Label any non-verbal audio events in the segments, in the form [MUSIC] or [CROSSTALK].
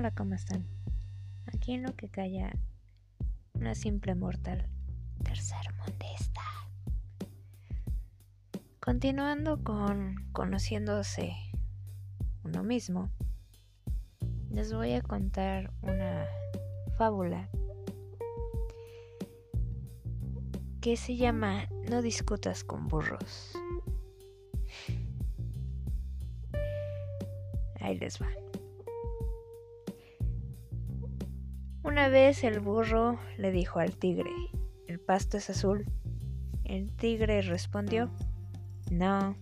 Hola, ¿cómo están? Aquí en lo que calla una simple mortal tercermundista. Continuando con conociéndose uno mismo, les voy a contar una fábula que se llama No discutas con burros. Ahí les va. Una vez el burro le dijo al tigre, ¿el pasto es azul? El tigre respondió, no,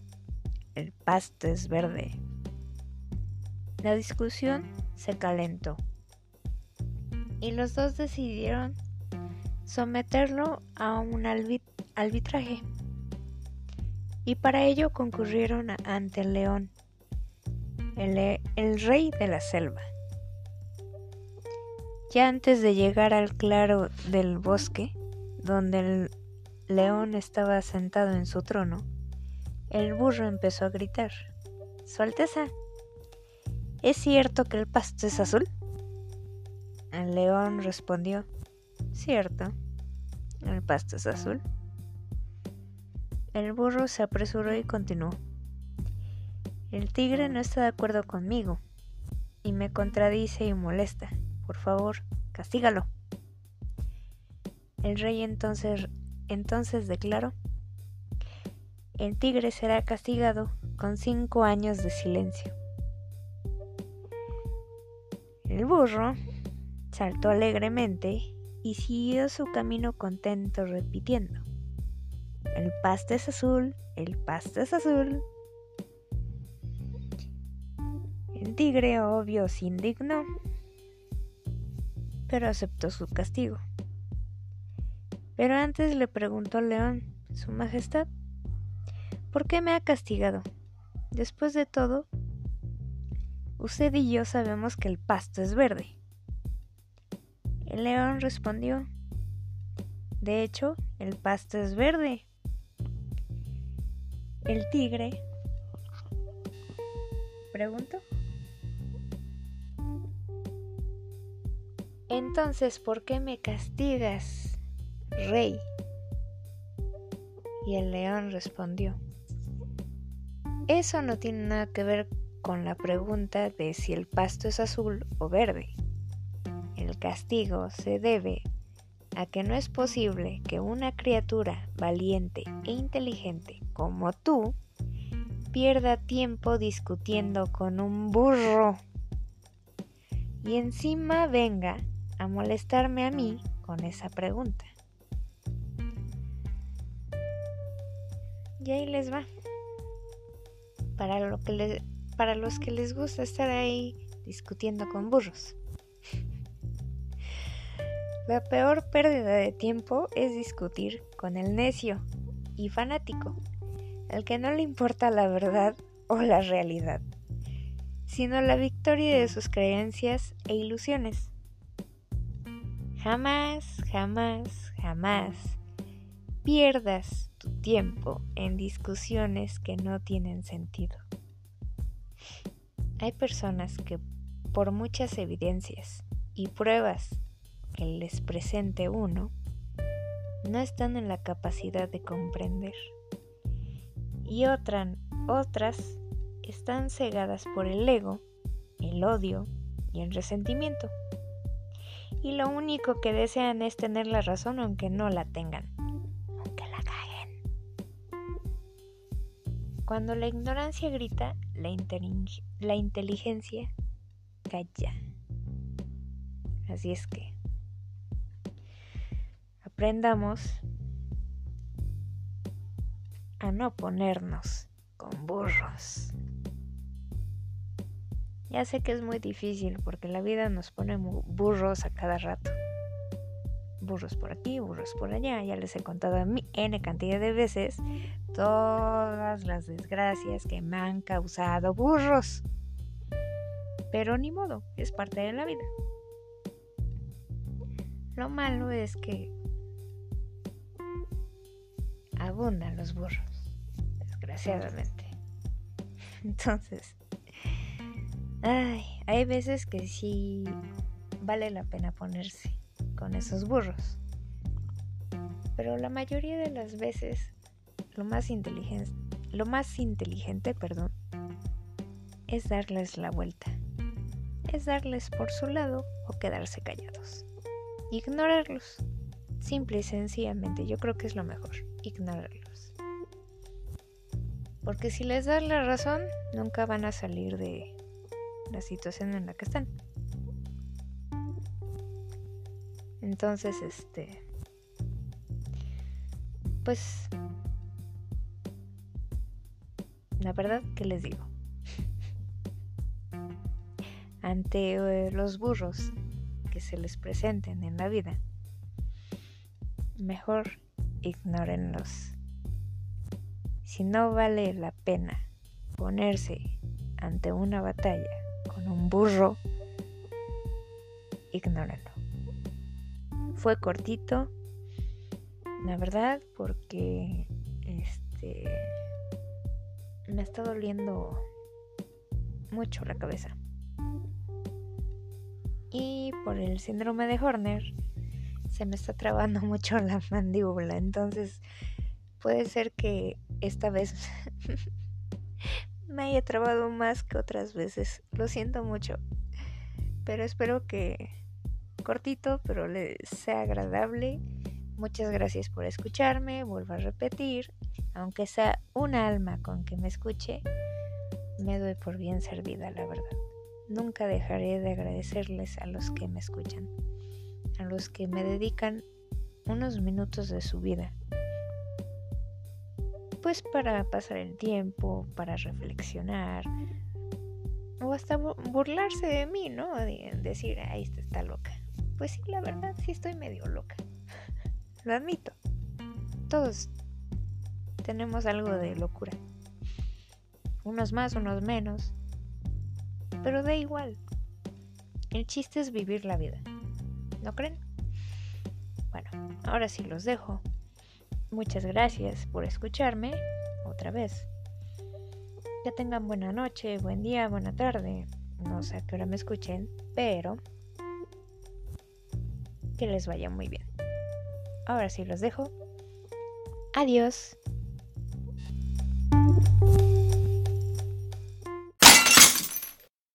el pasto es verde. La discusión se calentó y los dos decidieron someterlo a un arbitraje y para ello concurrieron ante el león, el, rey de la selva. Ya antes de llegar al claro del bosque, donde el león estaba sentado en su trono, el burro empezó a gritar, Su Alteza, ¿es cierto que el pasto es azul? El león respondió, Cierto, el pasto es azul. El burro se apresuró y continuó. El tigre no está de acuerdo conmigo y me contradice y molesta. Por favor, castígalo. El rey entonces, entonces declaró, el tigre será castigado con cinco años de silencio. El burro saltó alegremente y siguió su camino contento repitiendo, el pasto es azul, el pasto es azul. El tigre obvio se indignó pero aceptó su castigo. Pero antes le preguntó al león, Su Majestad, ¿por qué me ha castigado? Después de todo, usted y yo sabemos que el pasto es verde. El león respondió, de hecho, el pasto es verde. El tigre preguntó, Entonces, ¿por qué me castigas, rey? Y el león respondió, eso no tiene nada que ver con la pregunta de si el pasto es azul o verde. El castigo se debe a que no es posible que una criatura valiente e inteligente como tú pierda tiempo discutiendo con un burro y encima venga a molestarme a mí con esa pregunta. Y ahí les va. Para, lo que para los que les gusta estar ahí discutiendo con burros. La peor pérdida de tiempo es discutir con el necio y fanático, al que no le importa la verdad o la realidad, sino la victoria de sus creencias e ilusiones. Jamás, jamás, jamás pierdas tu tiempo en discusiones que no tienen sentido. Hay personas que por muchas evidencias y pruebas que les presente uno, no están en la capacidad de comprender. Y otras están cegadas por el ego, el odio y el resentimiento y lo único que desean es tener la razón aunque no la tengan, aunque la caguen. Cuando la ignorancia grita, la, la inteligencia calla. Así es que aprendamos a no ponernos con burros. Ya sé que es muy difícil porque la vida nos pone burros a cada rato. Burros por aquí, burros por allá. Ya les he contado a mí N cantidad de veces todas las desgracias que me han causado burros. Pero ni modo, es parte de la vida. Lo malo es que abundan los burros, desgraciadamente. [LAUGHS] Entonces, Ay, hay veces que sí vale la pena ponerse con esos burros. Pero la mayoría de las veces lo más inteligente, lo más inteligente, perdón, es darles la vuelta. Es darles por su lado o quedarse callados. Ignorarlos. Simple y sencillamente, yo creo que es lo mejor, ignorarlos. Porque si les das la razón, nunca van a salir de la situación en la que están. Entonces, este... Pues... La verdad, ¿qué les digo? [LAUGHS] Ante eh, los burros que se les presenten en la vida, mejor ignórenlos. Si no vale la pena ponerse ante una batalla un burro, ignórenlo. Fue cortito, la verdad, porque este me está doliendo mucho la cabeza. Y por el síndrome de Horner se me está trabando [LAUGHS] mucho la mandíbula, entonces puede ser que esta vez [LAUGHS] me haya trabado más que otras veces. Lo siento mucho. Pero espero que cortito, pero les sea agradable. Muchas gracias por escucharme. Vuelvo a repetir, aunque sea un alma con que me escuche, me doy por bien servida, la verdad. Nunca dejaré de agradecerles a los que me escuchan a los que me dedican unos minutos de su vida. Pues para pasar el tiempo, para reflexionar, o hasta burlarse de mí, ¿no? De decir, ahí está, está loca. Pues sí, la verdad, sí estoy medio loca. [LAUGHS] Lo admito. Todos tenemos algo de locura. Unos más, unos menos. Pero da igual. El chiste es vivir la vida. ¿No creen? Bueno, ahora sí los dejo. Muchas gracias por escucharme otra vez. Que tengan buena noche, buen día, buena tarde. No sé a qué hora me escuchen, pero que les vaya muy bien. Ahora sí los dejo. Adiós.